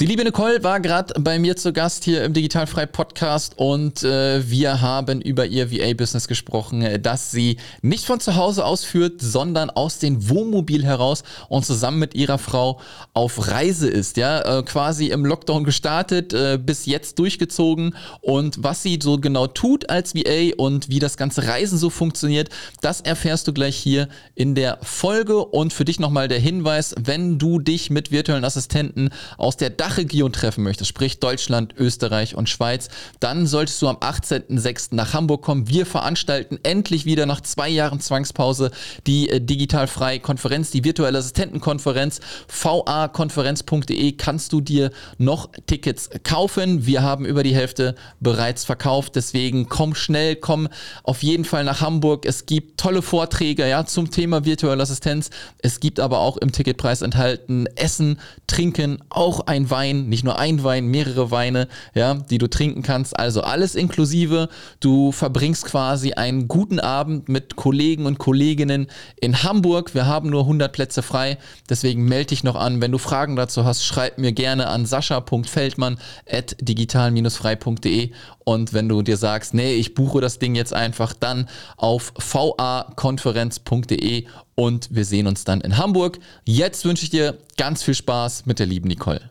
Die liebe Nicole war gerade bei mir zu Gast hier im Digitalfrei Podcast und äh, wir haben über ihr VA-Business gesprochen, äh, das sie nicht von zu Hause aus führt, sondern aus dem Wohnmobil heraus und zusammen mit ihrer Frau auf Reise ist. Ja, äh, quasi im Lockdown gestartet, äh, bis jetzt durchgezogen und was sie so genau tut als VA und wie das ganze Reisen so funktioniert, das erfährst du gleich hier in der Folge und für dich nochmal der Hinweis, wenn du dich mit virtuellen Assistenten aus der Dachregion treffen möchtest, sprich Deutschland, Österreich und Schweiz, dann solltest du am 18.06. nach Hamburg kommen. Wir veranstalten endlich wieder nach zwei Jahren Zwangspause die äh, digitalfreie Konferenz, die virtuelle Assistentenkonferenz. vakonferenz.de kannst du dir noch Tickets kaufen. Wir haben über die Hälfte bereits verkauft. Deswegen komm schnell, komm auf jeden Fall nach Hamburg. Es gibt tolle Vorträge ja, zum Thema virtuelle Assistenz. Es gibt aber auch im Ticketpreis enthalten Essen, Trinken, auch ein Wein Wein, nicht nur ein Wein, mehrere Weine, ja, die du trinken kannst. Also alles inklusive. Du verbringst quasi einen guten Abend mit Kollegen und Kolleginnen in Hamburg. Wir haben nur 100 Plätze frei, deswegen melde dich noch an. Wenn du Fragen dazu hast, schreib mir gerne an sascha.feldmann@digital-frei.de und wenn du dir sagst, nee, ich buche das Ding jetzt einfach, dann auf vakonferenz.de und wir sehen uns dann in Hamburg. Jetzt wünsche ich dir ganz viel Spaß mit der lieben Nicole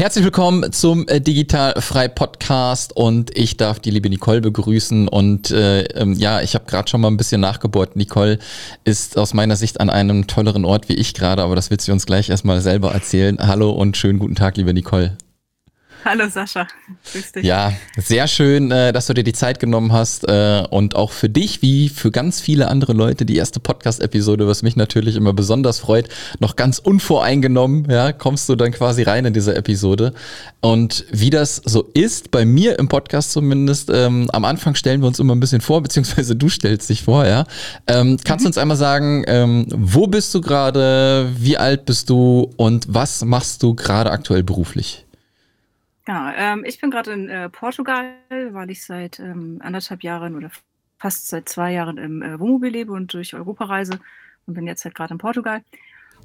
Herzlich willkommen zum äh, Digital Frei Podcast und ich darf die liebe Nicole begrüßen und äh, ähm, ja, ich habe gerade schon mal ein bisschen nachgebohrt. Nicole ist aus meiner Sicht an einem tolleren Ort wie ich gerade, aber das wird sie uns gleich erstmal selber erzählen. Hallo und schönen guten Tag, liebe Nicole. Hallo Sascha, grüß dich. Ja, sehr schön, äh, dass du dir die Zeit genommen hast äh, und auch für dich, wie für ganz viele andere Leute, die erste Podcast-Episode, was mich natürlich immer besonders freut, noch ganz unvoreingenommen, ja, kommst du dann quasi rein in diese Episode. Und wie das so ist, bei mir im Podcast zumindest, ähm, am Anfang stellen wir uns immer ein bisschen vor, beziehungsweise du stellst dich vor, ja. Ähm, kannst du mhm. uns einmal sagen, ähm, wo bist du gerade, wie alt bist du und was machst du gerade aktuell beruflich? Ja, ähm, ich bin gerade in äh, Portugal, weil ich seit ähm, anderthalb Jahren oder fast seit zwei Jahren im äh, Wohnmobil lebe und durch Europa reise und bin jetzt halt gerade in Portugal.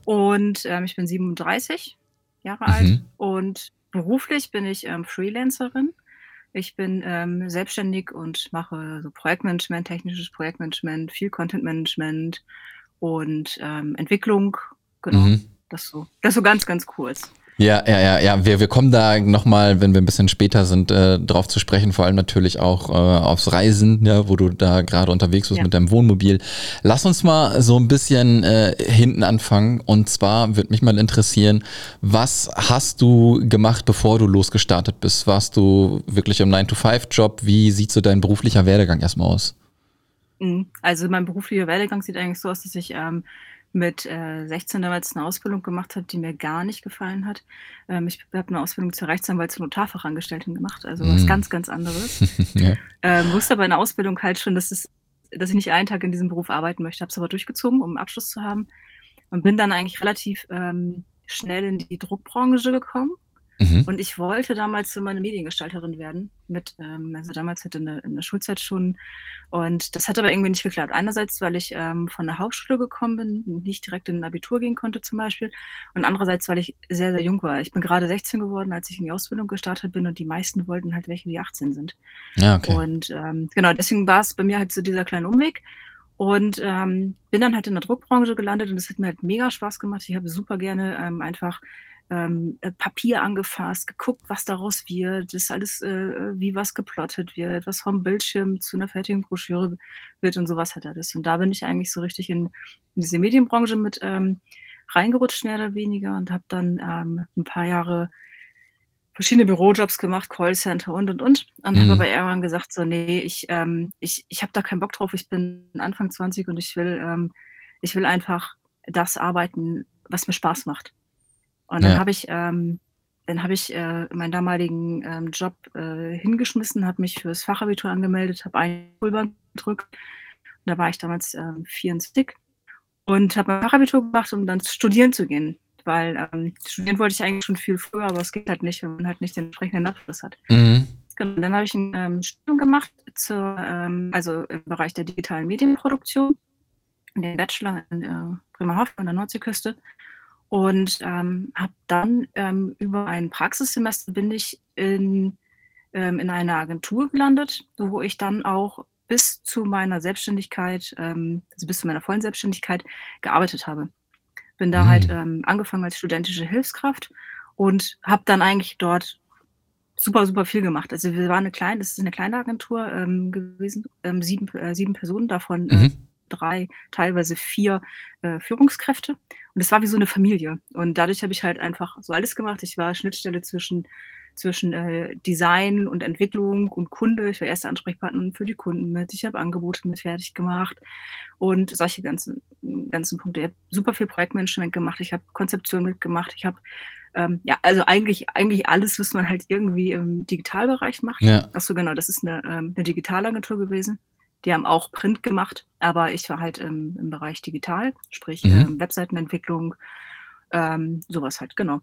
Und ähm, ich bin 37 Jahre alt mhm. und beruflich bin ich ähm, Freelancerin. Ich bin ähm, selbstständig und mache so Projektmanagement, technisches Projektmanagement, viel Contentmanagement und ähm, Entwicklung. Genau, mhm. das so, das so ganz, ganz kurz. Ja, ja, ja, ja. Wir, wir kommen da nochmal, wenn wir ein bisschen später sind, äh, drauf zu sprechen, vor allem natürlich auch äh, aufs Reisen, ja, wo du da gerade unterwegs bist ja. mit deinem Wohnmobil. Lass uns mal so ein bisschen äh, hinten anfangen. Und zwar würde mich mal interessieren, was hast du gemacht, bevor du losgestartet bist? Warst du wirklich im 9-to-5-Job? Wie sieht so dein beruflicher Werdegang erstmal aus? Mhm. Also mein beruflicher Werdegang sieht eigentlich so aus, dass ich ähm, mit äh, 16 damals eine Ausbildung gemacht habe, die mir gar nicht gefallen hat. Ähm, ich habe eine Ausbildung zur Rechtsanwalts- und Notarfachangestellten gemacht, also was mm. ganz, ganz anderes. ja. ähm, wusste aber in der Ausbildung halt schon, dass, es, dass ich nicht einen Tag in diesem Beruf arbeiten möchte, habe es aber durchgezogen, um einen Abschluss zu haben und bin dann eigentlich relativ ähm, schnell in die Druckbranche gekommen Mhm. Und ich wollte damals so meine Mediengestalterin werden, mit, ähm, also damals halt in der, in der Schulzeit schon. Und das hat aber irgendwie nicht geklappt. Einerseits, weil ich ähm, von der Hauptschule gekommen bin, nicht direkt in ein Abitur gehen konnte zum Beispiel. Und andererseits, weil ich sehr, sehr jung war. Ich bin gerade 16 geworden, als ich in die Ausbildung gestartet bin und die meisten wollten halt welche, die 18 sind. Ja, okay. Und ähm, genau, deswegen war es bei mir halt so dieser kleine Umweg. Und ähm, bin dann halt in der Druckbranche gelandet und es hat mir halt mega Spaß gemacht. Ich habe super gerne ähm, einfach ähm, äh, Papier angefasst, geguckt, was daraus wird, das alles, äh, wie was geplottet wird, was vom Bildschirm zu einer fertigen Broschüre wird und sowas hat er das. Und da bin ich eigentlich so richtig in, in diese Medienbranche mit ähm, reingerutscht, mehr oder weniger, und habe dann ähm, ein paar Jahre verschiedene Bürojobs gemacht, Callcenter und und und. Und mhm. habe aber irgendwann gesagt, so, nee, ich, ähm, ich, ich habe da keinen Bock drauf, ich bin Anfang 20 und ich will, ähm, ich will einfach das arbeiten, was mir Spaß macht. Und dann ja. habe ich, ähm, dann habe ich äh, meinen damaligen ähm, Job äh, hingeschmissen, habe mich fürs Fachabitur angemeldet, habe einen Pulver gedrückt. Und da war ich damals ähm, 24 und habe mein Fachabitur gemacht, um dann studieren zu gehen weil ähm, studieren wollte ich eigentlich schon viel früher, aber es geht halt nicht, wenn man halt nicht den entsprechenden Nachricht hat. Mhm. Genau, dann habe ich ein ähm, Studium gemacht, zur, ähm, also im Bereich der digitalen Medienproduktion, den Bachelor in äh, Bremerhaven an der Nordseeküste. Und ähm, habe dann ähm, über ein Praxissemester bin ich in, ähm, in einer Agentur gelandet, wo ich dann auch bis zu meiner Selbstständigkeit, ähm, also bis zu meiner vollen Selbstständigkeit gearbeitet habe. Bin da halt Mhm. ähm, angefangen als studentische Hilfskraft und habe dann eigentlich dort super, super viel gemacht. Also wir waren eine kleine, das ist eine kleine Agentur ähm, gewesen, ähm, sieben, äh, sieben Personen, davon äh, Mhm. Drei, teilweise vier äh, Führungskräfte. Und es war wie so eine Familie. Und dadurch habe ich halt einfach so alles gemacht. Ich war Schnittstelle zwischen, zwischen äh, Design und Entwicklung und Kunde. Ich war erste Ansprechpartnerin für die Kunden mit. Ich habe Angebote mit fertig gemacht und solche ganzen, ganzen Punkte. Ich habe super viel Projektmanagement gemacht. Ich habe Konzeption mitgemacht. Ich habe ähm, ja, also eigentlich, eigentlich alles, was man halt irgendwie im Digitalbereich macht. Ja. Ach so, genau, das ist eine, ähm, eine Digitalagentur gewesen. Die haben auch Print gemacht, aber ich war halt im, im Bereich digital, sprich Mhm. ähm, Webseitenentwicklung, ähm, sowas halt, genau.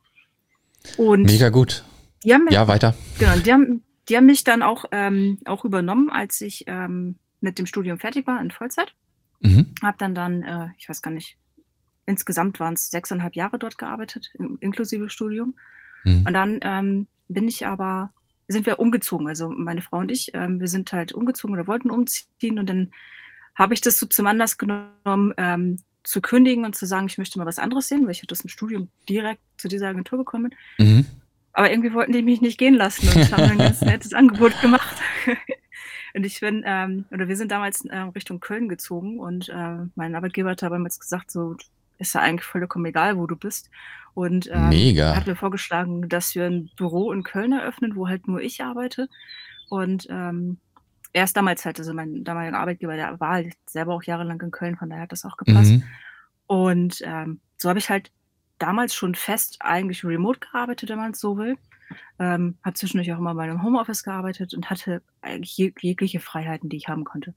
Und Mega gut. die haben, Ja, weiter. genau, die haben, die haben mich dann auch, ähm, auch übernommen, als ich ähm, mit dem Studium fertig war in Vollzeit. Mhm. Habe dann dann, äh, ich weiß gar nicht, insgesamt waren es sechseinhalb Jahre dort gearbeitet, in, inklusive Studium. Mhm. Und dann ähm, bin ich aber, sind wir umgezogen, also meine Frau und ich, ähm, wir sind halt umgezogen oder wollten umziehen und dann habe ich das so zum Anlass genommen, ähm, zu kündigen und zu sagen, ich möchte mal was anderes sehen, weil ich hatte das im Studium direkt zu dieser Agentur bekommen. Mhm. Aber irgendwie wollten die mich nicht gehen lassen und haben ein ganz nettes Angebot gemacht. und ich bin, ähm, oder wir sind damals äh, Richtung Köln gezogen und äh, mein Arbeitgeber hat damals gesagt, so ist ja eigentlich vollkommen egal, wo du bist. Und ähm, Mega. hat mir vorgeschlagen, dass wir ein Büro in Köln eröffnen, wo halt nur ich arbeite. Und ähm, er ist damals halt, also mein damaliger Arbeitgeber, der war halt selber auch jahrelang in Köln, von daher hat das auch gepasst. Mhm. Und ähm, so habe ich halt damals schon fest eigentlich remote gearbeitet, wenn man es so will. Ähm, habe zwischendurch auch immer bei einem Homeoffice gearbeitet und hatte eigentlich jeg jegliche Freiheiten, die ich haben konnte.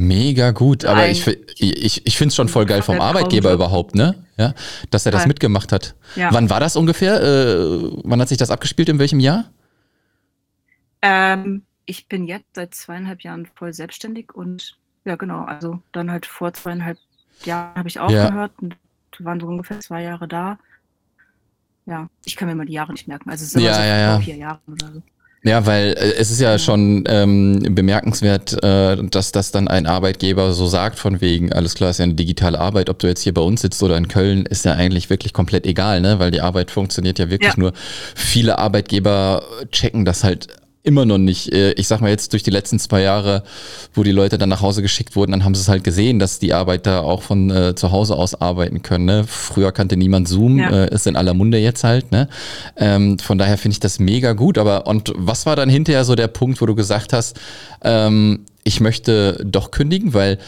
Mega gut, aber Ein- ich, ich, ich finde es schon voll geil vom Arbeitgeber überhaupt, ne? Ja, dass er das Voll. mitgemacht hat. Ja. Wann war das ungefähr? Äh, wann hat sich das abgespielt? In welchem Jahr? Ähm, ich bin jetzt seit zweieinhalb Jahren voll selbstständig und ja, genau, also dann halt vor zweieinhalb Jahren habe ich aufgehört und waren so ungefähr zwei Jahre da. Ja, ich kann mir mal die Jahre nicht merken. Also es immer Ja, so ja, ja. vier Jahren oder so. Ja, weil äh, es ist ja Ja. schon ähm, bemerkenswert, äh, dass das dann ein Arbeitgeber so sagt, von wegen, alles klar, ist ja eine digitale Arbeit, ob du jetzt hier bei uns sitzt oder in Köln, ist ja eigentlich wirklich komplett egal, ne? Weil die Arbeit funktioniert ja wirklich Ja. nur. Viele Arbeitgeber checken das halt immer noch nicht. Äh, Ich sag mal jetzt durch die letzten zwei Jahre, wo die Leute dann nach Hause geschickt wurden, dann haben sie es halt gesehen, dass die Arbeiter auch von äh, zu Hause aus arbeiten können. Ne? Früher kannte niemand Zoom, Ja. äh, ist in aller Munde jetzt halt. Ne? Ähm, von daher finde ich das mega gut. Aber und was war dann hinterher so der Punkt, wo du gesagt hast, ähm, ich möchte doch kündigen, weil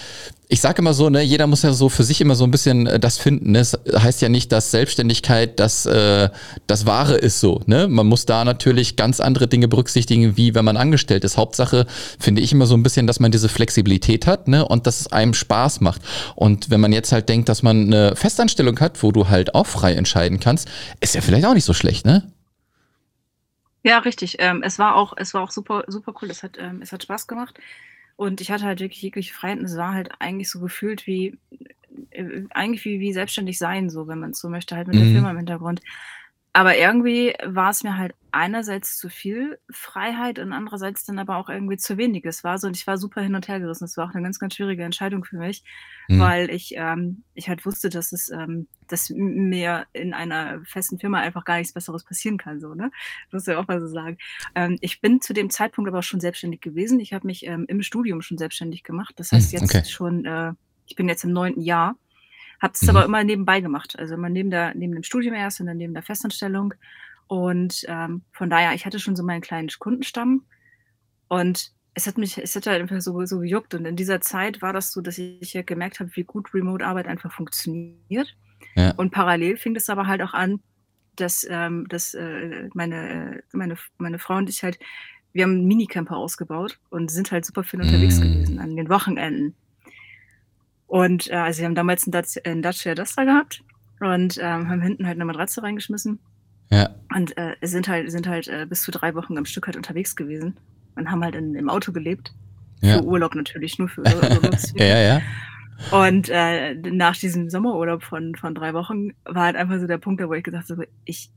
ich sage immer so, ne, jeder muss ja so für sich immer so ein bisschen äh, das finden. Ne? Es heißt ja nicht, dass Selbstständigkeit das, äh, das Wahre ist so. Ne? Man muss da natürlich ganz andere Dinge berücksichtigen, wie wenn man angestellt ist. Hauptsache finde ich immer so ein bisschen, dass man diese Flexibilität hat ne? und dass es einem Spaß macht. Und wenn man jetzt halt denkt, dass man eine Festanstellung hat, wo du halt auch frei entscheiden kannst, ist ja vielleicht auch nicht so schlecht, ne? Ja, richtig. Ähm, es war auch, es war auch super, super cool. Es hat, ähm, es hat Spaß gemacht. Und ich hatte halt wirklich jegliche Freiheiten. Es war halt eigentlich so gefühlt wie, äh, eigentlich wie, wie selbstständig sein, so, wenn man es so möchte, halt mit der Mhm. Firma im Hintergrund. Aber irgendwie war es mir halt einerseits zu viel Freiheit und andererseits dann aber auch irgendwie zu wenig. Es war so, und ich war super hin und her gerissen. Es war auch eine ganz, ganz schwierige Entscheidung für mich, Mhm. weil ich, ähm, ich halt wusste, dass es, ähm, dass mir in einer festen Firma einfach gar nichts Besseres passieren kann, so, ne? Das muss ja auch mal so sagen. Ähm, ich bin zu dem Zeitpunkt aber auch schon selbstständig gewesen. Ich habe mich ähm, im Studium schon selbstständig gemacht. Das heißt Hm, jetzt okay. schon, äh, ich bin jetzt im neunten Jahr, habe es Mhm. aber immer nebenbei gemacht. Also immer neben, der, neben dem Studium erst und dann neben der Festanstellung. Und ähm, von daher, ich hatte schon so meinen kleinen Kundenstamm und es hat mich, es hat halt einfach so, so gejuckt. Und in dieser Zeit war das so, dass ich ja gemerkt habe, wie gut Remote-Arbeit einfach funktioniert. Ja. Und parallel fing es aber halt auch an, dass, ähm, dass äh, meine, meine, meine Frau und ich halt, wir haben einen Minicamper ausgebaut und sind halt super viel unterwegs Mm. gewesen an den Wochenenden. Und äh, also wir haben damals einen Dacia, einen Dacia Duster gehabt und ähm, haben hinten halt eine Matratze reingeschmissen. Ja. Und äh, sind halt, sind halt äh, bis zu drei Wochen am Stück halt unterwegs gewesen und haben halt in, im Auto gelebt. Ja. Für Urlaub natürlich, nur für Urlaub. ja, ja. Und äh, nach diesem Sommerurlaub von, von drei Wochen war halt einfach so der Punkt, da wo ich gesagt habe, ich,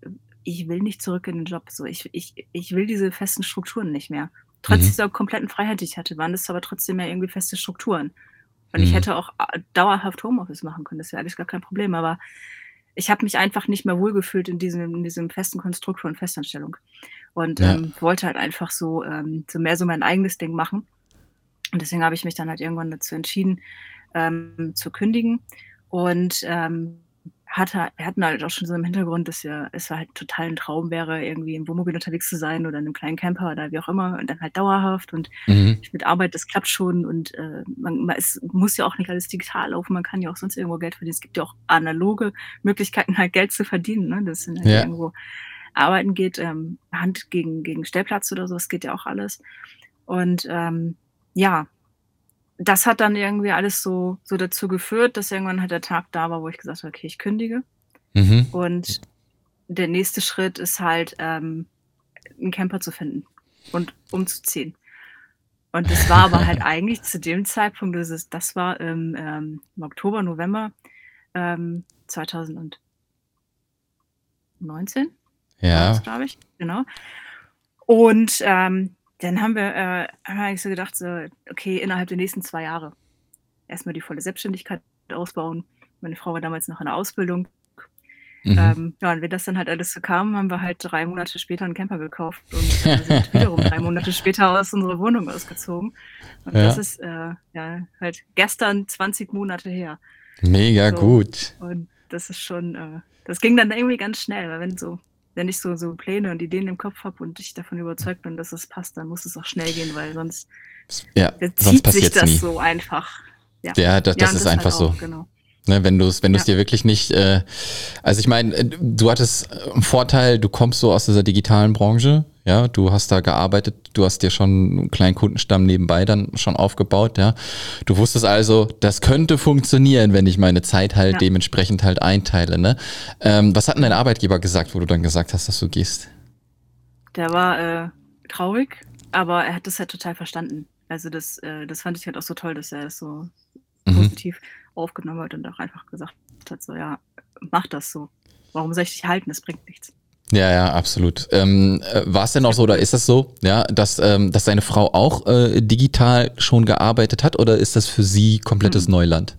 ich will nicht zurück in den Job. So, ich, ich, ich will diese festen Strukturen nicht mehr. Trotz Mhm. dieser kompletten Freiheit, die ich hatte, waren das aber trotzdem ja irgendwie feste Strukturen. Und ich Mhm. hätte auch äh, dauerhaft Homeoffice machen können, das wäre alles gar kein Problem. Aber ich habe mich einfach nicht mehr wohlgefühlt in diesem, in diesem festen Konstrukt von Festanstellung. Und Ja. ähm, wollte halt einfach so, ähm, so mehr so mein eigenes Ding machen. Und deswegen habe ich mich dann halt irgendwann dazu entschieden, ähm, zu kündigen. Und ähm, hatte, wir hatten halt auch schon so im Hintergrund, dass ja, es halt total ein Traum wäre, irgendwie im Wohnmobil unterwegs zu sein oder in einem kleinen Camper oder wie auch immer und dann halt dauerhaft und Mhm. mit Arbeit, das klappt schon und äh, man, man, es muss ja auch nicht alles digital laufen, man kann ja auch sonst irgendwo Geld verdienen. Es gibt ja auch analoge Möglichkeiten, halt Geld zu verdienen, ne? Das sind halt Ja. irgendwo arbeiten geht, ähm, Hand gegen, gegen Stellplatz oder so, das geht ja auch alles. Und ähm, ja, das hat dann irgendwie alles so, so dazu geführt, dass irgendwann halt der Tag da war, wo ich gesagt habe, okay, ich kündige. Mhm. Und der nächste Schritt ist halt, ähm, einen Camper zu finden und umzuziehen. Und das war aber halt eigentlich zu dem Zeitpunkt, das, ist, das war im, ähm, im Oktober, November ähm, 2019, war Ja. glaube ich, genau. Und ähm, dann haben wir, äh, haben wir eigentlich so gedacht, so, okay, innerhalb der nächsten zwei Jahre erstmal die volle Selbstständigkeit ausbauen. Meine Frau war damals noch in der Ausbildung. Mhm. Ähm, ja, und wenn das dann halt alles so kam, haben wir halt drei Monate später einen Camper gekauft und äh, sind wiederum drei Monate später aus unserer Wohnung ausgezogen. Und Ja. das ist äh, ja halt gestern 20 Monate her. Mega So. gut. Und das ist schon, äh, das ging dann irgendwie ganz schnell, weil wenn so, wenn ich so, so Pläne und Ideen im Kopf habe und ich davon überzeugt bin, dass es passt, dann muss es auch schnell gehen, weil sonst Ja, äh, sonst zieht sich das nie. so einfach. Ja, Ja, das, das und ist halt einfach so. auch, Genau. Ne, wenn du es wenn du's Ja. dir wirklich nicht, äh, also ich meine, du hattest einen Vorteil, du kommst so aus dieser digitalen Branche, ja, du hast da gearbeitet, du hast dir schon einen kleinen Kundenstamm nebenbei dann schon aufgebaut, ja. Du wusstest also, das könnte funktionieren, wenn ich meine Zeit halt Ja. dementsprechend halt einteile, ne? Ähm, was hat denn dein Arbeitgeber gesagt, wo du dann gesagt hast, dass du gehst? Der war äh, traurig, aber er hat das halt total verstanden. Also das, äh, das fand ich halt auch so toll, dass er das so Mhm. positiv aufgenommen hat und auch einfach gesagt hat, so ja, mach das so. Warum soll ich dich halten? Das bringt nichts. Ja, ja, absolut. Ähm, äh, War es denn auch so oder ist das so, ja, dass, ähm, dass deine Frau auch äh, digital schon gearbeitet hat oder ist das für sie komplettes Mhm. Neuland?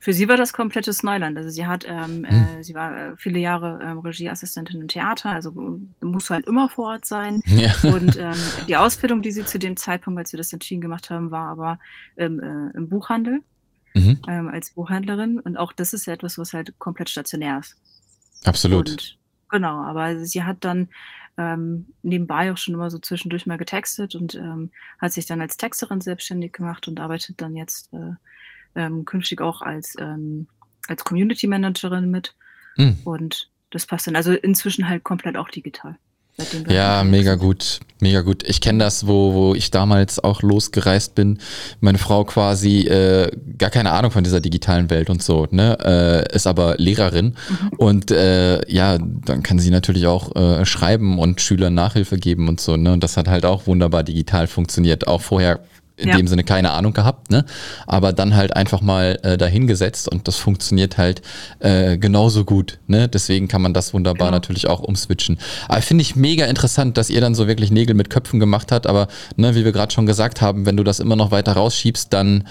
Für sie war das komplettes Neuland. Also sie hat, ähm, Hm. äh, sie war äh, viele Jahre ähm, Regieassistentin im Theater, also äh, muss halt immer vor Ort sein. Ja. Und ähm, die Ausbildung, die sie zu dem Zeitpunkt, als wir das entschieden gemacht haben, war aber im Buchhandel Mhm. ähm, als Buchhändlerin. Und auch das ist ja etwas, was halt komplett stationär ist. Absolut. Und genau, aber sie hat dann ähm, nebenbei auch schon immer so zwischendurch mal getextet und ähm, hat sich dann als Texterin selbstständig gemacht und arbeitet dann jetzt äh, ähm, künftig auch als, ähm, als Community Managerin mit. Mhm. Und das passt dann. Also inzwischen halt komplett auch digital. Ja, mega gut, mega gut. Ich kenne das, wo, wo ich damals auch losgereist bin. Meine Frau quasi äh, gar keine Ahnung von dieser digitalen Welt und so, ne? Äh, ist aber Lehrerin Mhm. und äh, ja, dann kann sie natürlich auch äh, schreiben und Schülern Nachhilfe geben und so, ne? Und das hat halt auch wunderbar digital funktioniert. Auch vorher in Ja. dem Sinne keine Ahnung gehabt, ne? Aber dann halt einfach mal äh, dahingesetzt und das funktioniert halt äh, genauso gut, ne? Deswegen kann man das wunderbar Genau. natürlich auch umswitchen. Aber finde ich mega interessant, dass ihr dann so wirklich Nägel mit Köpfen gemacht habt, aber ne, wie wir gerade schon gesagt haben, wenn du das immer noch weiter rausschiebst, dann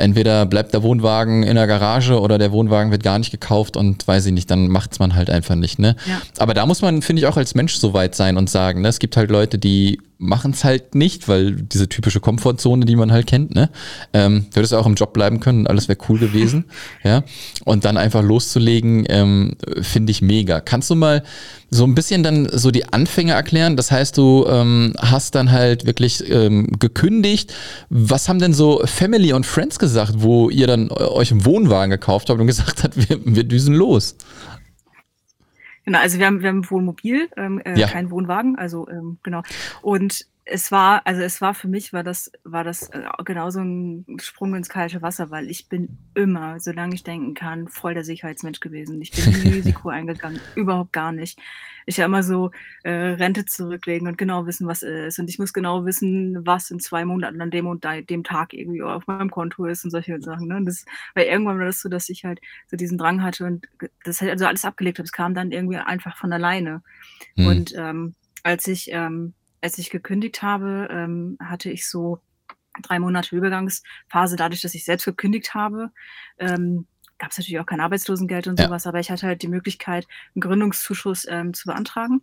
entweder bleibt der Wohnwagen in der Garage oder der Wohnwagen wird gar nicht gekauft und weiß ich nicht, dann macht's man halt einfach nicht, ne? Ja. Aber da muss man, finde ich, auch als Mensch so weit sein und sagen, ne, es gibt halt Leute, die machen es halt nicht, weil diese typische Komfortzone, die man halt kennt, ne? Ähm, du hättest auch im Job bleiben können, alles wäre cool gewesen, ja. Und dann einfach loszulegen, ähm, finde ich mega. Kannst du mal so ein bisschen dann so die Anfänge erklären? Das heißt, du ähm, hast dann halt wirklich ähm, gekündigt. Was haben denn so Family und Friends gesagt, wo ihr dann äh, euch einen Wohnwagen gekauft habt und gesagt habt, wir, wir düsen los? Genau, also wir haben, wir haben Wohnmobil, ähm, äh, Ja. kein Wohnwagen, also ähm, genau. Und es war, also es war für mich, war das, war das äh, genauso ein Sprung ins kalte Wasser, weil ich bin immer, solange ich denken kann, voll der Sicherheitsmensch gewesen. Ich bin nie Risiko eingegangen, überhaupt gar nicht. Ich habe immer so äh, Rente zurücklegen und genau wissen, was ist. Und ich muss genau wissen, was in zwei Monaten an dem und dem Tag irgendwie auf meinem Konto ist und solche Sachen. Ne? Und das, weil irgendwann war das so, dass ich halt so diesen Drang hatte und das halt also alles abgelegt habe. Es kam dann irgendwie einfach von alleine. Hm. Und ähm, als ich ähm, als ich gekündigt habe, ähm, hatte ich so drei Monate Übergangsphase, dadurch, dass ich selbst gekündigt habe. Ähm, gab es natürlich auch kein Arbeitslosengeld und ja. sowas, aber ich hatte halt die Möglichkeit, einen Gründungszuschuss ähm, zu beantragen.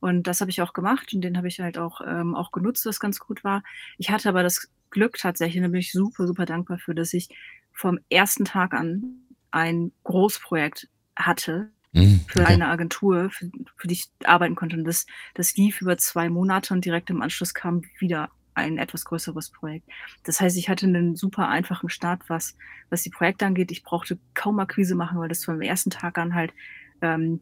Und das habe ich auch gemacht und den habe ich halt auch, ähm, auch genutzt, was ganz gut war. Ich hatte aber das Glück tatsächlich, und da bin ich super, super dankbar für, dass ich vom ersten Tag an ein Großprojekt hatte, Mhm, für okay. eine Agentur, für, für die ich arbeiten konnte. Und das, das lief über zwei Monate und direkt im Anschluss kam wieder ein etwas größeres Projekt. Das heißt, ich hatte einen super einfachen Start, was, was die Projekte angeht. Ich brauchte kaum Akquise machen, weil das vom ersten Tag an halt ähm,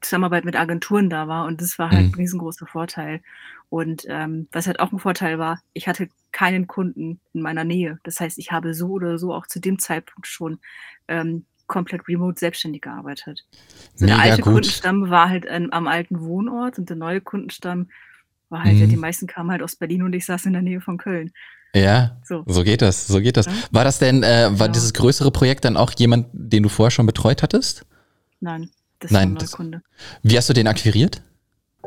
Zusammenarbeit mit Agenturen da war und das war halt mhm. ein riesengroßer Vorteil. Und ähm, was halt auch ein Vorteil war, ich hatte keinen Kunden in meiner Nähe. Das heißt, ich habe so oder so auch zu dem Zeitpunkt schon ähm, komplett remote selbstständig gearbeitet. So der alte gut. Kundenstamm war halt an, am alten Wohnort und der neue Kundenstamm war halt, mhm. ja, die meisten kamen halt aus Berlin und ich saß in der Nähe von Köln. Ja, so, so geht das, so geht das. Ja. War das denn, äh, war ja. dieses größere Projekt dann auch jemand, den du vorher schon betreut hattest? Nein, das Nein, war ein Neukunde. Wie hast du den akquiriert?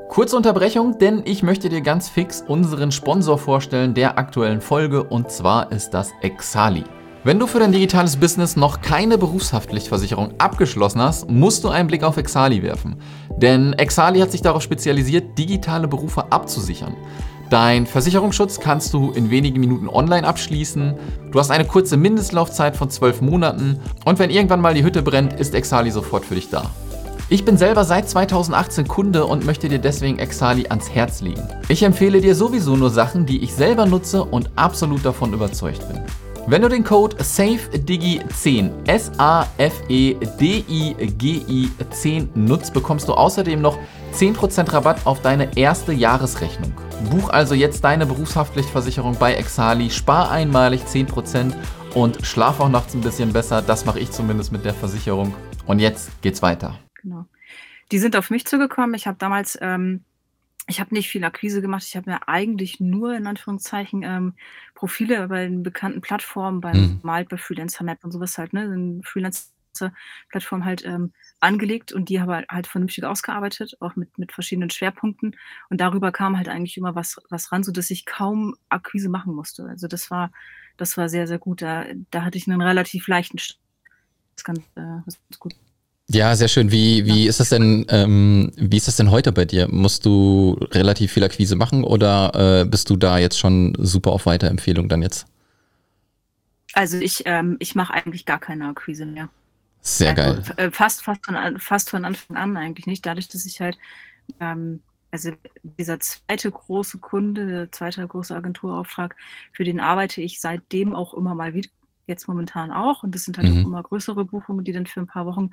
Kurze Unterbrechung, denn ich möchte dir ganz fix unseren Sponsor vorstellen der aktuellen Folge und zwar ist das Exali. Wenn du für dein digitales Business noch keine Berufshaftpflichtversicherung abgeschlossen hast, musst du einen Blick auf Exali werfen. Denn Exali hat sich darauf spezialisiert, digitale Berufe abzusichern. Dein Versicherungsschutz kannst du in wenigen Minuten online abschließen. Du hast eine kurze Mindestlaufzeit von 12 Monaten. Und wenn irgendwann mal die Hütte brennt, ist Exali sofort für dich da. Ich bin selber seit 2018 Kunde und möchte dir deswegen Exali ans Herz legen. Ich empfehle dir sowieso nur Sachen, die ich selber nutze und absolut davon überzeugt bin. Wenn du den Code SAFEDIGI10 S-A-F-E-D-I-G-I 10 nutzt, bekommst du außerdem noch 10% Rabatt auf deine erste Jahresrechnung. Buch also jetzt deine Berufshaftpflichtversicherung bei Exali, spar einmalig 10% und schlaf auch nachts ein bisschen besser. Das mache ich zumindest mit der Versicherung. Und jetzt geht's weiter. Genau. Die sind auf mich zugekommen. Ich habe damals ähm, ich habe nicht viel Akquise gemacht. Ich habe mir eigentlich nur in Anführungszeichen ähm, Profile bei den bekannten Plattformen, beim Mhm. Malt, bei Freelancer Map und sowas halt, ne, den Freelancer-Plattformen halt ähm, angelegt und die habe halt vernünftig ausgearbeitet, auch mit, mit verschiedenen Schwerpunkten. Und darüber kam halt eigentlich immer was, was ran, sodass ich kaum Akquise machen musste. Also das war, das war sehr, sehr gut. Da, da hatte ich einen relativ leichten Start. Das kann äh, ist gut. Ja, sehr schön. Wie, wie ja. ist das denn, ähm, wie ist das denn heute bei dir? Musst du relativ viel Akquise machen oder äh, bist du da jetzt schon super auf Weiterempfehlung dann jetzt? Also ich, ähm, ich mache eigentlich gar keine Akquise mehr. Sehr also, geil. Äh, fast, fast, von, fast von Anfang an eigentlich nicht. Dadurch, dass ich halt, ähm, also dieser zweite große Kunde, der zweite große Agenturauftrag, für den arbeite ich seitdem auch immer mal wieder jetzt momentan auch. Und das sind halt mhm. auch immer größere Buchungen, die dann für ein paar Wochen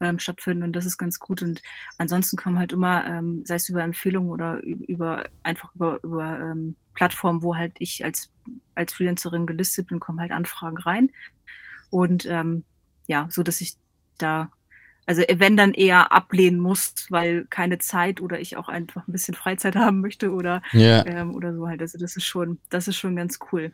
ähm, stattfinden. Und das ist ganz gut. Und ansonsten kommen halt immer, ähm, sei es über Empfehlungen oder über einfach über, über ähm, Plattformen, wo halt ich als, als Freelancerin gelistet bin, kommen halt Anfragen rein. Und ähm, ja, so dass ich da also äh, wenn dann eher ablehnen muss, weil keine Zeit oder ich auch einfach ein bisschen Freizeit haben möchte oder, ja. ähm, oder so halt. Also das ist schon, das ist schon ganz cool.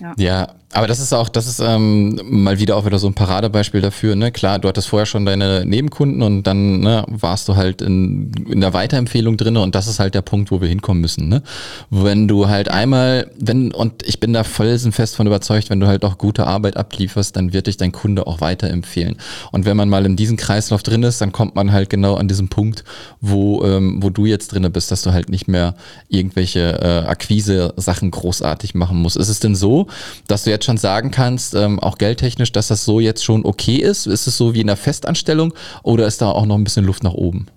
Ja, ja aber das ist auch, das ist ähm, mal wieder auch wieder so ein Paradebeispiel dafür. Ne? Klar, du hattest vorher schon deine Nebenkunden und dann ne, warst du halt in, in der Weiterempfehlung drin und das ist halt der Punkt, wo wir hinkommen müssen. Ne? Wenn du halt einmal, wenn, und ich bin da felsenfest von überzeugt, wenn du halt auch gute Arbeit ablieferst, dann wird dich dein Kunde auch weiterempfehlen. Und wenn man mal in diesen Kreis Kreislauf drin ist, dann kommt man halt genau an diesem Punkt, wo, ähm, wo du jetzt drin bist, dass du halt nicht mehr irgendwelche äh, Akquise-Sachen großartig machen musst. Ist es denn so, dass du jetzt schon sagen kannst, ähm, auch geldtechnisch, dass das so jetzt schon okay ist? Ist es so wie in der Festanstellung oder ist da auch noch ein bisschen Luft nach oben?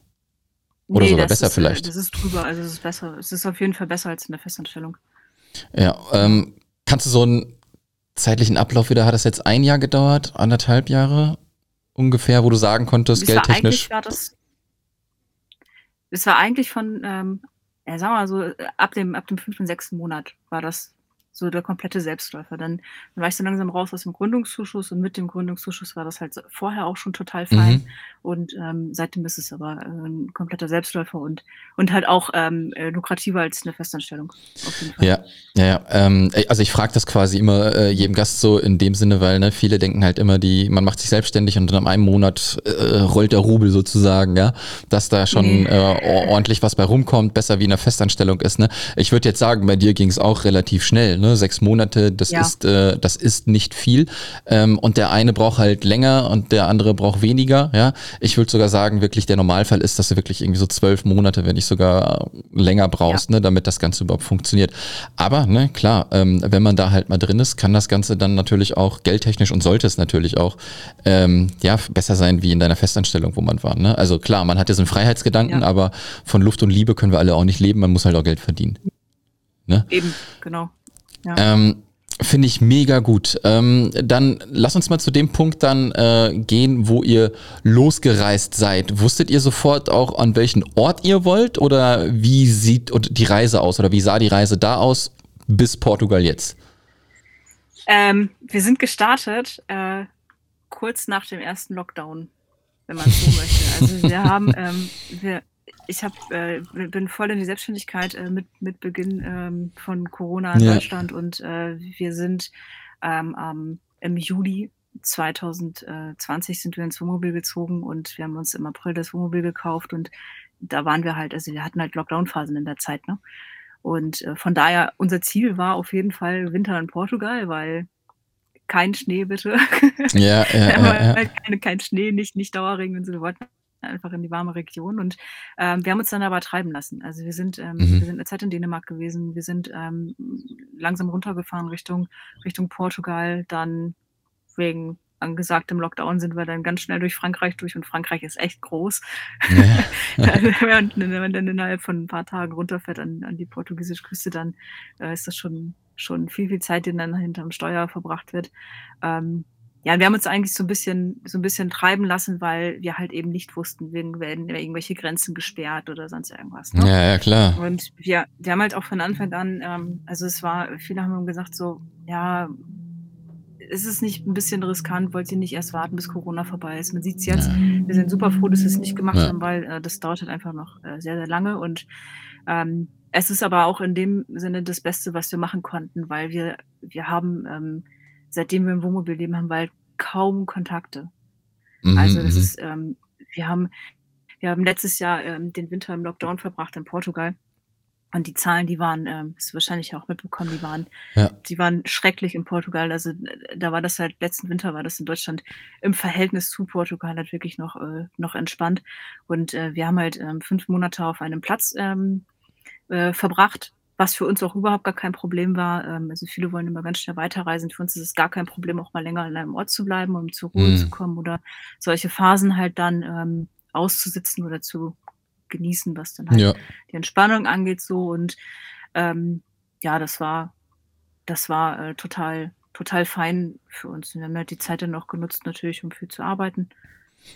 Oder nee, sogar besser ist, vielleicht? Das ist drüber, also es ist besser. Es ist auf jeden Fall besser als in der Festanstellung. Ja, ähm, kannst du so einen zeitlichen Ablauf wieder, hat das jetzt ein Jahr gedauert, anderthalb Jahre? Ungefähr, wo du sagen konntest, das geldtechnisch? War das, das war eigentlich von, ähm, ja, sagen wir mal so, ab dem, ab dem fünften, sechsten Monat war das so der komplette Selbstläufer. Dann, dann war ich so langsam raus aus dem Gründungszuschuss und mit dem Gründungszuschuss war das halt vorher auch schon total fein. Mhm. Und ähm, seitdem ist es aber äh, ein kompletter Selbstläufer und, und halt auch ähm, äh, lukrativer als eine Festanstellung. Ja, ja, ja. Ähm, also ich frage das quasi immer äh, jedem Gast so in dem Sinne, weil ne, viele denken halt immer, die, man macht sich selbstständig und dann in einem Monat äh, rollt der Rubel sozusagen, ja, dass da schon nee. äh, ordentlich was bei rumkommt, besser wie in einer Festanstellung ist. Ne? Ich würde jetzt sagen, bei dir ging es auch relativ schnell. Ne? ne? Sechs Monate, das ja. ist, äh, das ist nicht viel. Ähm, und der eine braucht halt länger und der andere braucht weniger. Ja, ich würde sogar sagen, wirklich der Normalfall ist, dass du wirklich irgendwie so zwölf Monate, wenn nicht sogar länger brauchst, ja. ne, damit das Ganze überhaupt funktioniert. Aber ne, klar, ähm, wenn man da halt mal drin ist, kann das Ganze dann natürlich auch geldtechnisch und sollte es natürlich auch ähm, ja besser sein wie in deiner Festanstellung, wo man war. Ne? Also klar, man hat diesen Freiheitsgedanken, ja. aber von Luft und Liebe können wir alle auch nicht leben. Man muss halt auch Geld verdienen. Ne? Eben, genau. Ja. Ähm, Finde ich mega gut. Ähm, dann lass uns mal zu dem Punkt dann äh, gehen, wo ihr losgereist seid. Wusstet ihr sofort auch, an welchen Ort ihr wollt oder wie sieht die Reise aus oder wie sah die Reise da aus bis Portugal jetzt? Ähm, wir sind gestartet äh, kurz nach dem ersten Lockdown, wenn man so möchte. Also wir haben, ähm, wir, ich hab, äh, bin voll in die Selbstständigkeit äh, mit, mit Beginn ähm, von Corona in ja. Deutschland und äh, wir sind ähm, im Juli 2020 sind wir ins Wohnmobil gezogen und wir haben uns im April das Wohnmobil gekauft und da waren wir halt, also wir hatten halt Lockdown-Phasen in der Zeit, ne? Und äh, von daher, unser Ziel war auf jeden Fall Winter in Portugal, weil kein Schnee bitte. Ja, ja, ja, ja. Kein, kein Schnee, nicht, nicht Dauerregen und so. Wir wollten einfach in die warme Region. Und ähm, wir haben uns dann aber treiben lassen. Also wir sind, ähm, mhm. wir sind eine Zeit in Dänemark gewesen, wir sind ähm, langsam runtergefahren Richtung, Richtung Portugal, dann wegen angesagtem Lockdown sind wir dann ganz schnell durch Frankreich durch und Frankreich ist echt groß. Ja. wenn man dann innerhalb von ein paar Tagen runterfährt an, an die portugiesische Küste, dann äh, ist das schon, schon viel, viel Zeit, die dann hinterm Steuer verbracht wird. Ähm, ja, wir haben uns eigentlich so ein bisschen so ein bisschen treiben lassen, weil wir halt eben nicht wussten, wegen werden irgendwelche Grenzen gesperrt oder sonst irgendwas, ne? Ja, ja, klar. Und wir wir haben halt auch von Anfang an, ähm, also es war viele haben gesagt so: „Ja, ist es nicht ein bisschen riskant? Wollt ihr nicht erst warten, bis Corona vorbei ist?“ Man sieht's jetzt. Wir sind super froh, dass wir es nicht gemacht Ja. haben, weil, äh, das dauert halt einfach noch, äh, sehr, sehr lange und, ähm, es ist aber auch in dem Sinne das Beste, was wir machen konnten, weil wir wir haben, ähm seitdem wir im Wohnmobil leben, haben wir halt kaum Kontakte. Mhm, also das mhm. ist, ähm, wir haben, wir haben letztes Jahr ähm, den Winter im Lockdown verbracht in Portugal. Und die Zahlen, die waren, ähm, hast du wahrscheinlich auch mitbekommen, die waren, ja. die waren schrecklich in Portugal. Also da war das halt, letzten Winter war das in Deutschland im Verhältnis zu Portugal halt wirklich noch, äh, noch entspannt. Und äh, wir haben halt ähm, fünf Monate auf einem Platz ähm, äh, verbracht, was für uns auch überhaupt gar kein Problem war. Ähm, also viele wollen immer ganz schnell weiterreisen. Für uns ist es gar kein Problem, auch mal länger an einem Ort zu bleiben, um zur Ruhe mhm. zu kommen oder solche Phasen halt dann ähm, auszusitzen oder zu genießen, was dann halt ja. die Entspannung angeht so. Und ähm, ja, das war, das war äh, total, total fein für uns. Und wir haben halt die Zeit dann auch genutzt, natürlich, um viel zu arbeiten.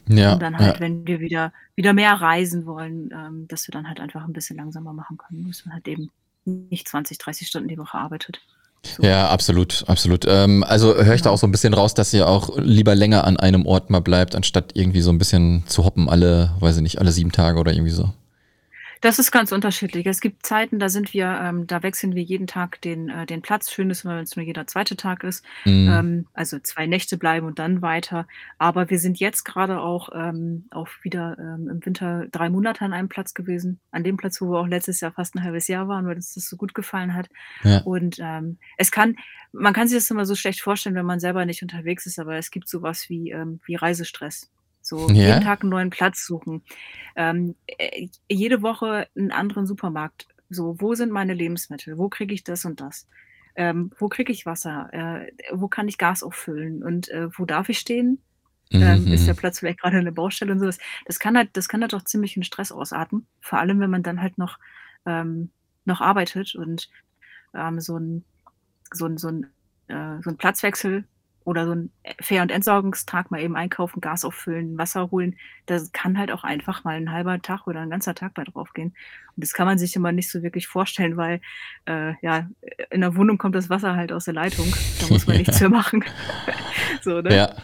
Ja, und dann halt, ja. wenn wir wieder, wieder mehr reisen wollen, ähm, dass wir dann halt einfach ein bisschen langsamer machen können, dass man halt eben nicht 20, 30 Stunden die Woche arbeitet. So. Ja, absolut, absolut. Ähm, also höre ich da auch so ein bisschen raus, dass ihr auch lieber länger an einem Ort mal bleibt, anstatt irgendwie so ein bisschen zu hoppen alle, weiß ich nicht, alle sieben Tage oder irgendwie so. Das ist ganz unterschiedlich. Es gibt Zeiten, da sind wir, ähm, da wechseln wir jeden Tag den, äh, den Platz. Schön ist, wenn es nur jeder zweite Tag ist. Mhm. Ähm, also zwei Nächte bleiben und dann weiter. Aber wir sind jetzt gerade auch, ähm, auch wieder ähm, im Winter drei Monate an einem Platz gewesen. An dem Platz, wo wir auch letztes Jahr fast ein halbes Jahr waren, weil uns das so gut gefallen hat. Ja. Und ähm, es kann, man kann sich das immer so schlecht vorstellen, wenn man selber nicht unterwegs ist, aber es gibt sowas wie, ähm, wie Reisestress. So ja. jeden Tag einen neuen Platz suchen. Ähm, äh, jede Woche einen anderen Supermarkt. So, wo sind meine Lebensmittel? Wo kriege ich das und das? Ähm, wo kriege ich Wasser? Äh, wo kann ich Gas auffüllen? Und äh, wo darf ich stehen? Ähm, mhm. Ist der Platz vielleicht gerade eine Baustelle und sowas? Das kann halt, das kann halt auch ziemlich in Stress ausarten. Vor allem, wenn man dann halt noch, ähm, noch arbeitet und ähm, so ein, so ein, so ein, äh, so ein Platzwechsel oder so ein Fähr- und Entsorgungstag mal eben einkaufen, Gas auffüllen, Wasser holen. Das kann halt auch einfach mal ein halber Tag oder ein ganzer Tag bei draufgehen. Und das kann man sich immer nicht so wirklich vorstellen, weil äh, ja, in der Wohnung kommt das Wasser halt aus der Leitung. Da muss man nichts mehr machen. so, ne? Ja,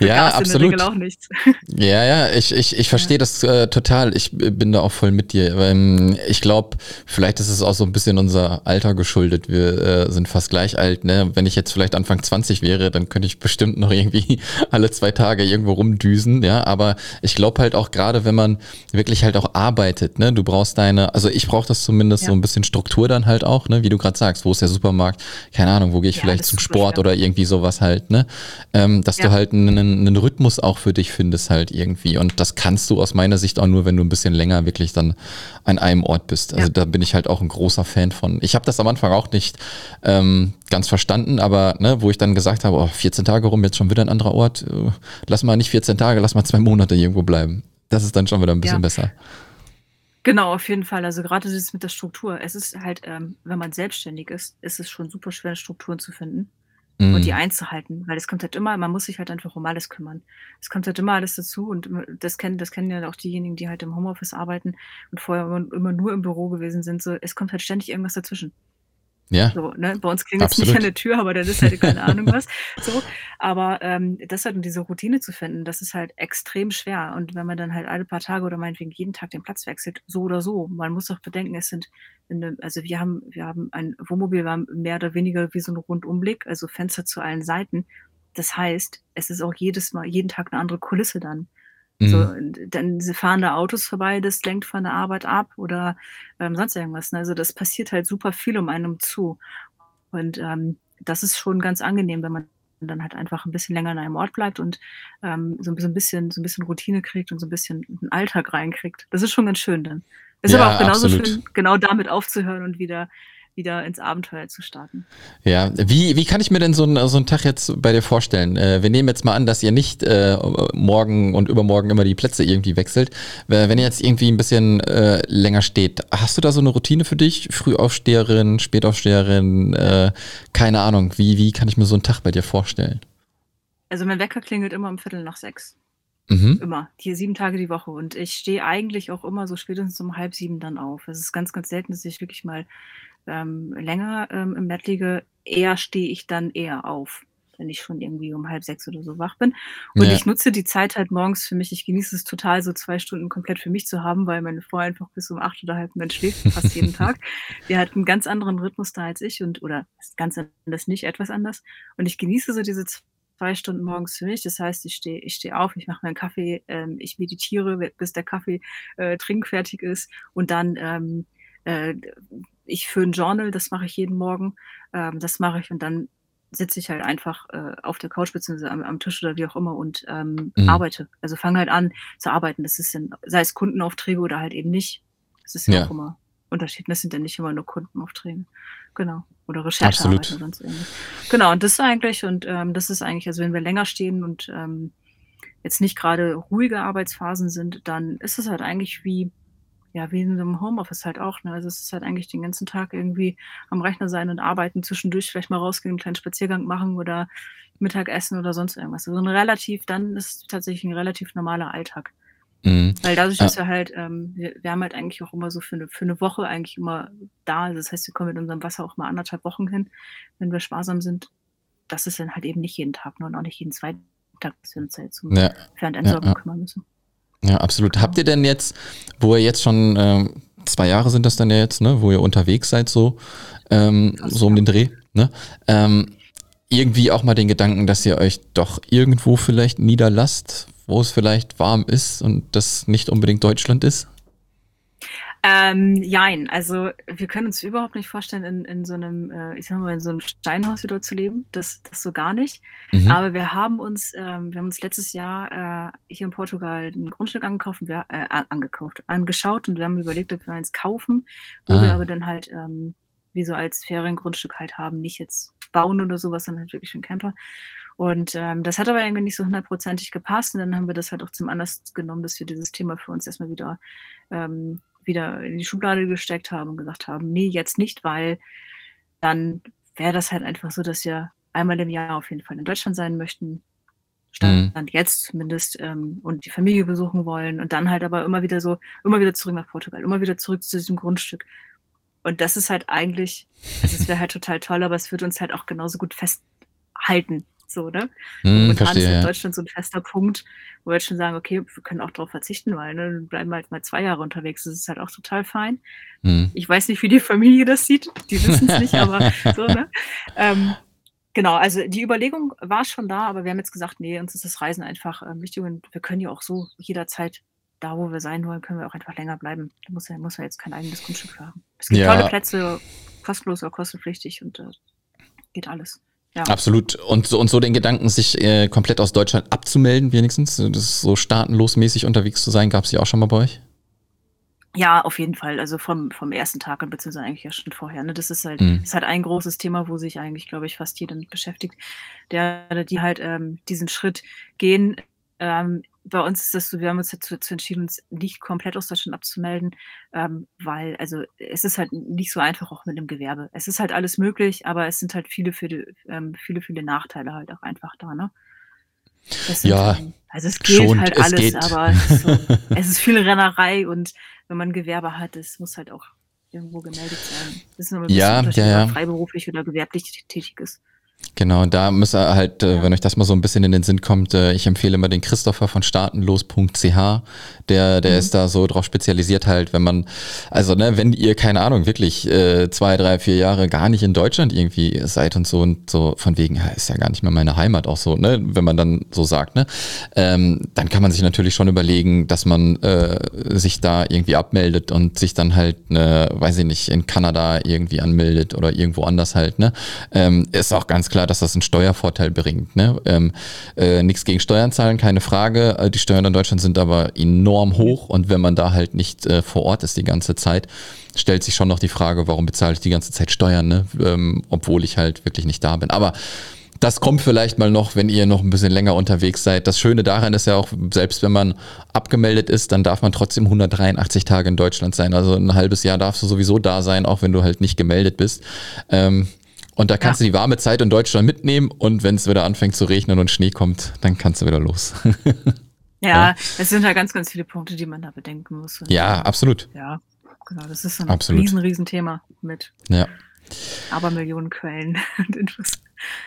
ja absolut. auch nichts. Ja, ja, ich, ich, ich verstehe ja. das äh, total. Ich bin da auch voll mit dir. Ähm, ich glaube, vielleicht ist es auch so ein bisschen unser Alter geschuldet. Wir äh, sind fast gleich alt. Ne? Wenn ich jetzt vielleicht Anfang 20 wäre, dann könnte ich bestimmt noch irgendwie alle zwei Tage irgendwo rumdüsen. Ja, aber ich glaube halt auch gerade, wenn man wirklich halt auch arbeitet, ne, du brauchst deine, also ich brauche das zumindest ja. so ein bisschen Struktur dann halt auch, ne, wie du gerade sagst, wo ist der Supermarkt? Keine Ahnung, wo gehe ich ja, vielleicht zum Sport oder irgendwie sowas halt, ne? Ähm, dass du halt einen, einen Rhythmus auch für dich findest halt irgendwie. Und das kannst du aus meiner Sicht auch nur, wenn du ein bisschen länger wirklich dann an einem Ort bist. Also da bin ich halt auch ein großer Fan von. Ich habe das am Anfang auch nicht ähm, ganz verstanden, aber ne, wo ich dann gesagt habe, oh, 14 Tage rum, jetzt schon wieder ein anderer Ort, äh, lass mal nicht 14 Tage, lass mal zwei Monate irgendwo bleiben. Das ist dann schon wieder ein bisschen besser. Genau, auf jeden Fall. Also gerade das mit der Struktur. Es ist halt, ähm, wenn man selbstständig ist, ist es schon super schwer, Strukturen zu finden. Und die einzuhalten, weil es kommt halt immer, man muss sich halt einfach um alles kümmern. Es kommt halt immer alles dazu und das kennen, das kennen ja auch diejenigen, die halt im Homeoffice arbeiten und vorher immer, immer nur im Büro gewesen sind. So, es kommt halt ständig irgendwas dazwischen. Ja. So, ne? Bei uns klingelt es nicht an der Tür, aber dann ist halt keine Ahnung was. So. Aber ähm, das halt, um diese Routine zu finden, das ist halt extrem schwer. Und wenn man dann halt alle paar Tage oder meinetwegen jeden Tag den Platz wechselt, so oder so, man muss doch bedenken, es sind, also wir haben, wir haben ein Wohnmobil, war mehr oder weniger wie so ein Rundumblick, also Fenster zu allen Seiten. Das heißt, es ist auch jedes Mal, jeden Tag eine andere Kulisse dann. So, mhm. dann fahren da Autos vorbei, das lenkt von der Arbeit ab oder ähm, sonst irgendwas. Ne? Also das passiert halt super viel um einem zu. Und ähm, das ist schon ganz angenehm, wenn man dann halt einfach ein bisschen länger an einem Ort bleibt und ähm, so, ein bisschen, so ein bisschen Routine kriegt und so ein bisschen einen Alltag reinkriegt. Das ist schon ganz schön dann. Ist ja, aber auch genauso absolut. schön, genau damit aufzuhören und wieder wieder ins Abenteuer zu starten. Ja, wie, wie kann ich mir denn so, ein, so einen Tag jetzt bei dir vorstellen? Äh, wir nehmen jetzt mal an, dass ihr nicht äh, morgen und übermorgen immer die Plätze irgendwie wechselt. Wenn ihr jetzt irgendwie ein bisschen äh, länger steht, hast du da so eine Routine für dich? Frühaufsteherin, Spätaufsteherin, äh, keine Ahnung. Wie, wie kann ich mir so einen Tag bei dir vorstellen? Also mein Wecker klingelt immer um Viertel nach sechs. Mhm. Immer. Hier sieben Tage die Woche. Und ich stehe eigentlich auch immer so spätestens um halb sieben dann auf. Es ist ganz, ganz selten, dass ich wirklich mal ähm, länger ähm, im Bett liege, eher stehe ich dann eher auf, wenn ich schon irgendwie um halb sechs oder so wach bin. Und ja. ich nutze die Zeit halt morgens für mich. Ich genieße es total, so zwei Stunden komplett für mich zu haben, weil meine Frau einfach bis um acht oder halb Mensch schläft, fast jeden Tag. Die hat einen ganz anderen Rhythmus da als ich und oder ganz anders nicht, etwas anders. Und ich genieße so diese zwei Stunden morgens für mich. Das heißt, ich stehe ich steh auf, ich mache meinen Kaffee, ähm, ich meditiere, bis der Kaffee äh, trinkfertig ist und dann ähm, äh, ich für ein Journal, das mache ich jeden Morgen, ähm, das mache ich und dann sitze ich halt einfach äh, auf der Couch bzw. Am, am, Tisch oder wie auch immer und ähm, mhm. arbeite. Also fange halt an zu arbeiten. Das ist dann, sei es Kundenaufträge oder halt eben nicht. Das ist ja, ja. auch immer unterschiedlich. Das sind dann nicht immer nur Kundenaufträge. Genau. Oder Recherchearbeit oder sonst irgendwas. Genau, und das ist eigentlich, und ähm, das ist eigentlich, also wenn wir länger stehen und ähm, jetzt nicht gerade ruhige Arbeitsphasen sind, dann ist es halt eigentlich wie ja, wie in so einem Homeoffice halt auch, ne? Also, es ist halt eigentlich den ganzen Tag irgendwie am Rechner sein und arbeiten, zwischendurch vielleicht mal rausgehen, einen kleinen Spaziergang machen oder Mittagessen oder sonst irgendwas. Also 'n relativ dann ist tatsächlich ein relativ normaler Alltag. Mhm. Weil dadurch, dass wir halt ähm, wir wir haben halt eigentlich auch immer so für eine für 'ne Woche eigentlich immer da also, das heißt, wir kommen mit unserem Wasser auch mal anderthalb Wochen hin, wenn wir sparsam sind. Das ist dann halt eben nicht jeden Tag, ne, und auch nicht jeden zweiten Tag, dass wir uns da jetzt um Ja. Fernentsorgung ja, ja. kümmern müssen. Ja, absolut. Habt ihr denn jetzt, wo ihr jetzt schon äh, zwei Jahre sind das dann ja jetzt, ne, wo ihr unterwegs seid, so, ähm, so um den Dreh, ne? Ähm, irgendwie auch mal den Gedanken, dass ihr euch doch irgendwo vielleicht niederlasst, wo es vielleicht warm ist und das nicht unbedingt Deutschland ist? Ähm, jein, also wir können uns überhaupt nicht vorstellen, in, in so einem, äh, ich sag mal, in so einem Steinhaus wieder zu leben. Das, das so gar nicht. Mhm. Aber wir haben uns, ähm, wir haben uns letztes Jahr äh, hier in Portugal ein Grundstück angekauft, wir, äh, angekauft, angeschaut und wir haben überlegt, ob wir eins kaufen, wo ah. wir aber dann halt ähm, wie so als Feriengrundstück halt haben, nicht jetzt bauen oder sowas, sondern halt wirklich ein Camper. Und ähm, das hat aber irgendwie nicht so hundertprozentig gepasst. Und dann haben wir das halt auch zum Anlass genommen, dass wir dieses Thema für uns erstmal wieder ähm, wieder in die Schublade gesteckt haben und gesagt haben, nee, jetzt nicht, weil dann wäre das halt einfach so, dass wir einmal im Jahr auf jeden Fall in Deutschland sein möchten, Stand mhm. jetzt zumindest, ähm, und die Familie besuchen wollen und dann halt aber immer wieder so, immer wieder zurück nach Portugal, immer wieder zurück zu diesem Grundstück. Und das ist halt eigentlich, also es wäre halt total toll, aber es würde uns halt auch genauso gut festhalten. So, ne? Hm, verstehe, ist in ja. Deutschland so ein fester Punkt, wo wir jetzt schon sagen, okay, wir können auch darauf verzichten, weil ne, wir bleiben halt mal zwei Jahre unterwegs. Das ist halt auch total fein. Hm. Ich weiß nicht, wie die Familie das sieht, die wissen es nicht, aber so, ne? Ähm, genau, also die Überlegung war schon da, aber wir haben jetzt gesagt, nee, uns ist das Reisen einfach ähm, wichtig und wir können ja auch so jederzeit da, wo wir sein wollen, können wir auch einfach länger bleiben. Da muss ja, muss ja jetzt kein eigenes Grundstück haben. Es gibt Ja. tolle Plätze, kostenlos oder kostenpflichtig und äh, geht alles. Ja. Absolut. Und so, und so den Gedanken, sich äh, komplett aus Deutschland abzumelden, wenigstens, das ist so staatenlosmäßig unterwegs zu sein, gab es ja auch schon mal bei euch? Ja, auf jeden Fall. Also vom, vom ersten Tag an, beziehungsweise eigentlich ja schon vorher. Ne? Das ist halt, Mhm. ist halt ein großes Thema, wo sich eigentlich, glaube ich, fast jeder mit beschäftigt, der, oder die halt ähm, diesen Schritt gehen. Ähm, bei uns ist das so, wir haben uns dazu, dazu entschieden, uns nicht komplett aus Deutschland abzumelden, ähm, weil, also es ist halt nicht so einfach auch mit dem Gewerbe. Es ist halt alles möglich, aber es sind halt viele, viele, ähm, viele, viele Nachteile halt auch einfach da, ne? Sind, Ja, ähm, also es geht schon, halt es alles, geht. aber es ist, so, es ist viel Rennerei und wenn man Gewerbe hat, es muss halt auch irgendwo gemeldet sein. Das ist immer ein Ja, ja, ja. man freiberuflich oder gewerblich tätig ist. Genau, da muss er halt, äh, wenn euch das mal so ein bisschen in den Sinn kommt, äh, ich empfehle immer den Christopher von staatenlos.ch. Der, der Mhm. ist da so drauf spezialisiert halt, wenn man, also ne, wenn ihr, keine Ahnung, wirklich äh, zwei, drei, vier Jahre gar nicht in Deutschland irgendwie seid und so und so von wegen, ja, ist ja gar nicht mehr meine Heimat auch so, ne, wenn man dann so sagt, ne, ähm, dann kann man sich natürlich schon überlegen, dass man äh, sich da irgendwie abmeldet und sich dann halt, ne, weiß ich nicht, in Kanada irgendwie anmeldet oder irgendwo anders halt, ne, ähm, ist auch ganz klar, dass das einen Steuervorteil bringt, ne, ähm, äh, nichts gegen Steuern zahlen, keine Frage, äh, die Steuern in Deutschland sind aber enorm hoch und wenn man da halt nicht äh, vor Ort ist die ganze Zeit, stellt sich schon noch die Frage, warum bezahle ich die ganze Zeit Steuern, ne, ähm, obwohl ich halt wirklich nicht da bin, aber das kommt vielleicht mal noch, wenn ihr noch ein bisschen länger unterwegs seid. Das Schöne daran ist ja auch, selbst wenn man abgemeldet ist, dann darf man trotzdem 183 Tage in Deutschland sein. Also ein halbes Jahr darfst du sowieso da sein, auch wenn du halt nicht gemeldet bist. Ähm, und da kannst Ja. du die warme Zeit in Deutschland mitnehmen und wenn es wieder anfängt zu regnen und Schnee kommt, dann kannst du wieder los. Ja, es sind halt ganz, ganz viele Punkte, die man da bedenken muss. Ja, absolut. Ja, genau. Das ist so ein Absolut. riesen, riesen Thema mit Ja. Abermillionen Quellen und Infos.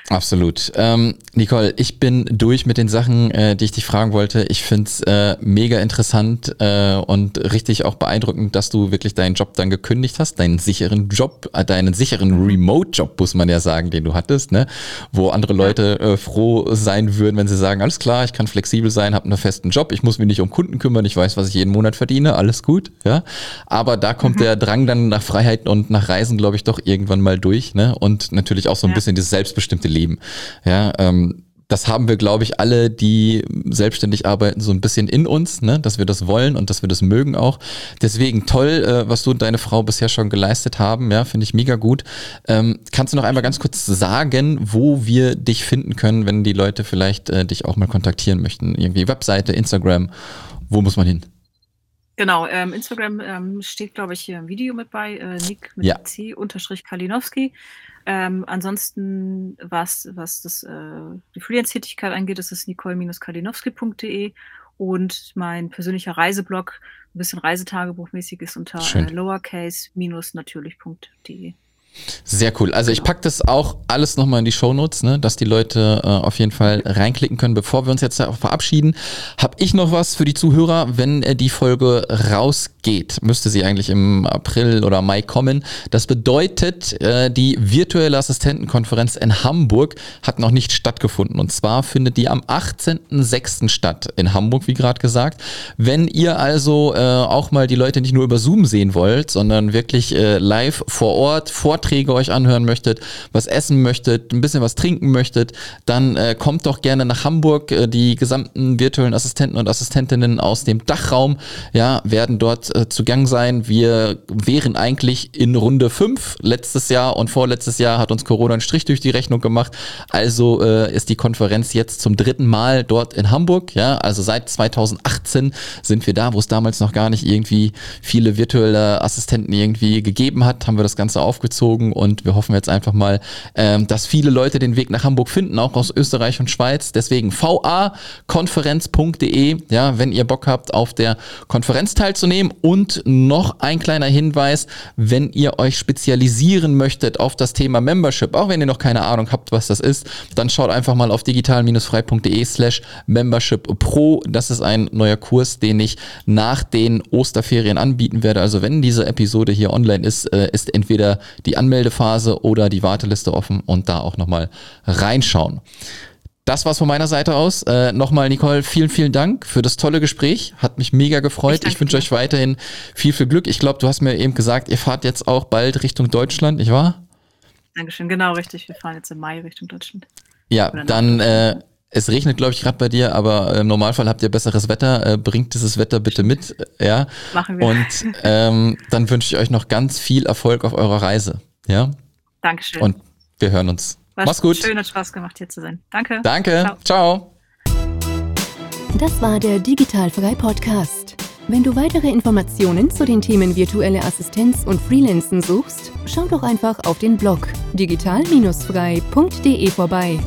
Absolut. Ähm, Nicole, ich bin durch mit den Sachen, äh, die ich dich fragen wollte. Ich find's äh, mega interessant äh, und richtig auch beeindruckend, dass du wirklich deinen Job dann gekündigt hast, deinen sicheren Job, äh, deinen sicheren Remote-Job, muss man ja sagen, den du hattest, ne? wo andere Leute äh, froh sein würden, wenn sie sagen, alles klar, ich kann flexibel sein, habe einen festen Job, ich muss mich nicht um Kunden kümmern, ich weiß, was ich jeden Monat verdiene, alles gut. Ja? Aber da kommt der Drang dann nach Freiheit und nach Reisen, glaube ich, doch irgendwann mal durch. Ne? Und natürlich auch so ein Ja. bisschen dieses selbstbestimmte Leben. Ja, ähm, das haben wir, glaube ich, alle, die selbstständig arbeiten, so ein bisschen in uns, ne? dass wir das wollen und dass wir das mögen auch. Deswegen toll, äh, was du und deine Frau bisher schon geleistet haben. Ja, finde ich mega gut. Ähm, kannst du noch einmal ganz kurz sagen, wo wir dich finden können, wenn die Leute vielleicht äh, dich auch mal kontaktieren möchten? Irgendwie Webseite, Instagram, wo muss man hin? Genau, ähm, Instagram ähm, steht, glaube ich, hier im Video mit bei, äh, Nick mit Ja. C unterstrich Kalinowski. Ähm, ansonsten, was, was das, äh, die Freelance-Tätigkeit angeht, ist es nicole-kalinowski.de und mein persönlicher Reiseblog, ein bisschen Reisetagebuchmäßig ist unter äh, lowercase-natürlich.de. Sehr cool. Also ich Genau. pack das auch alles nochmal in die Shownotes, ne, dass die Leute äh, auf jeden Fall reinklicken können. Bevor wir uns jetzt verabschieden, habe ich noch was für die Zuhörer. Wenn äh, die Folge rausgeht, müsste sie eigentlich im April oder Mai kommen. Das bedeutet, äh, die virtuelle Assistentenkonferenz in Hamburg hat noch nicht stattgefunden. Und zwar findet die am 18.06. statt in Hamburg, wie gerade gesagt. Wenn ihr also äh, auch mal die Leute nicht nur über Zoom sehen wollt, sondern wirklich äh, live vor Ort Vorträge euch anhören möchtet, was essen möchtet, ein bisschen was trinken möchtet, dann äh, kommt doch gerne nach Hamburg. Äh, die gesamten virtuellen Assistenten und Assistentinnen aus dem Dachraum ja, werden dort äh, zugang sein. Wir wären eigentlich in Runde 5. Letztes Jahr und vorletztes Jahr hat uns Corona einen Strich durch die Rechnung gemacht. Also äh, ist die Konferenz jetzt zum dritten Mal dort in Hamburg. Ja, also seit 2018 sind wir da, wo es damals noch gar nicht irgendwie viele virtuelle Assistenten irgendwie gegeben hat, haben wir das Ganze aufgezogen eingezogen und wir hoffen jetzt einfach mal, ähm, dass viele Leute den Weg nach Hamburg finden, auch aus Österreich und Schweiz. Deswegen vakonferenz.de, ja, wenn ihr Bock habt, auf der Konferenz teilzunehmen. Und noch ein kleiner Hinweis, wenn ihr euch spezialisieren möchtet auf das Thema Membership, auch wenn ihr noch keine Ahnung habt, was das ist, dann schaut einfach mal auf digital-frei.de slash membership pro. Das ist ein neuer Kurs, den ich nach den Osterferien anbieten werde. Also wenn diese Episode hier online ist, äh, ist entweder die Anmeldephase oder die Warteliste offen und da auch nochmal reinschauen. Das war's von meiner Seite aus. Äh, Nochmal, Nicole, vielen, vielen Dank für das tolle Gespräch. Hat mich mega gefreut. Ich, ich wünsche euch weiterhin viel, viel Glück. Ich glaube, du hast mir eben gesagt, ihr fahrt jetzt auch bald Richtung Deutschland, nicht wahr? Dankeschön, genau richtig. Wir fahren jetzt im Mai Richtung Deutschland. Ja, dann äh, es regnet, glaube ich, gerade bei dir, aber im Normalfall habt ihr besseres Wetter. Äh, bringt dieses Wetter bitte mit. Ja. Machen wir. Und ähm, dann wünsche ich euch noch ganz viel Erfolg auf eurer Reise. Ja. Dankeschön. Und wir hören uns. War Mach's gut. Schön, hat Spaß gemacht, hier zu sein. Danke. Danke. Ciao. Ciao. Das war der Digitalfrei Podcast. Wenn du weitere Informationen zu den Themen virtuelle Assistenz und Freelancen suchst, schau doch einfach auf den Blog digital-frei.de vorbei.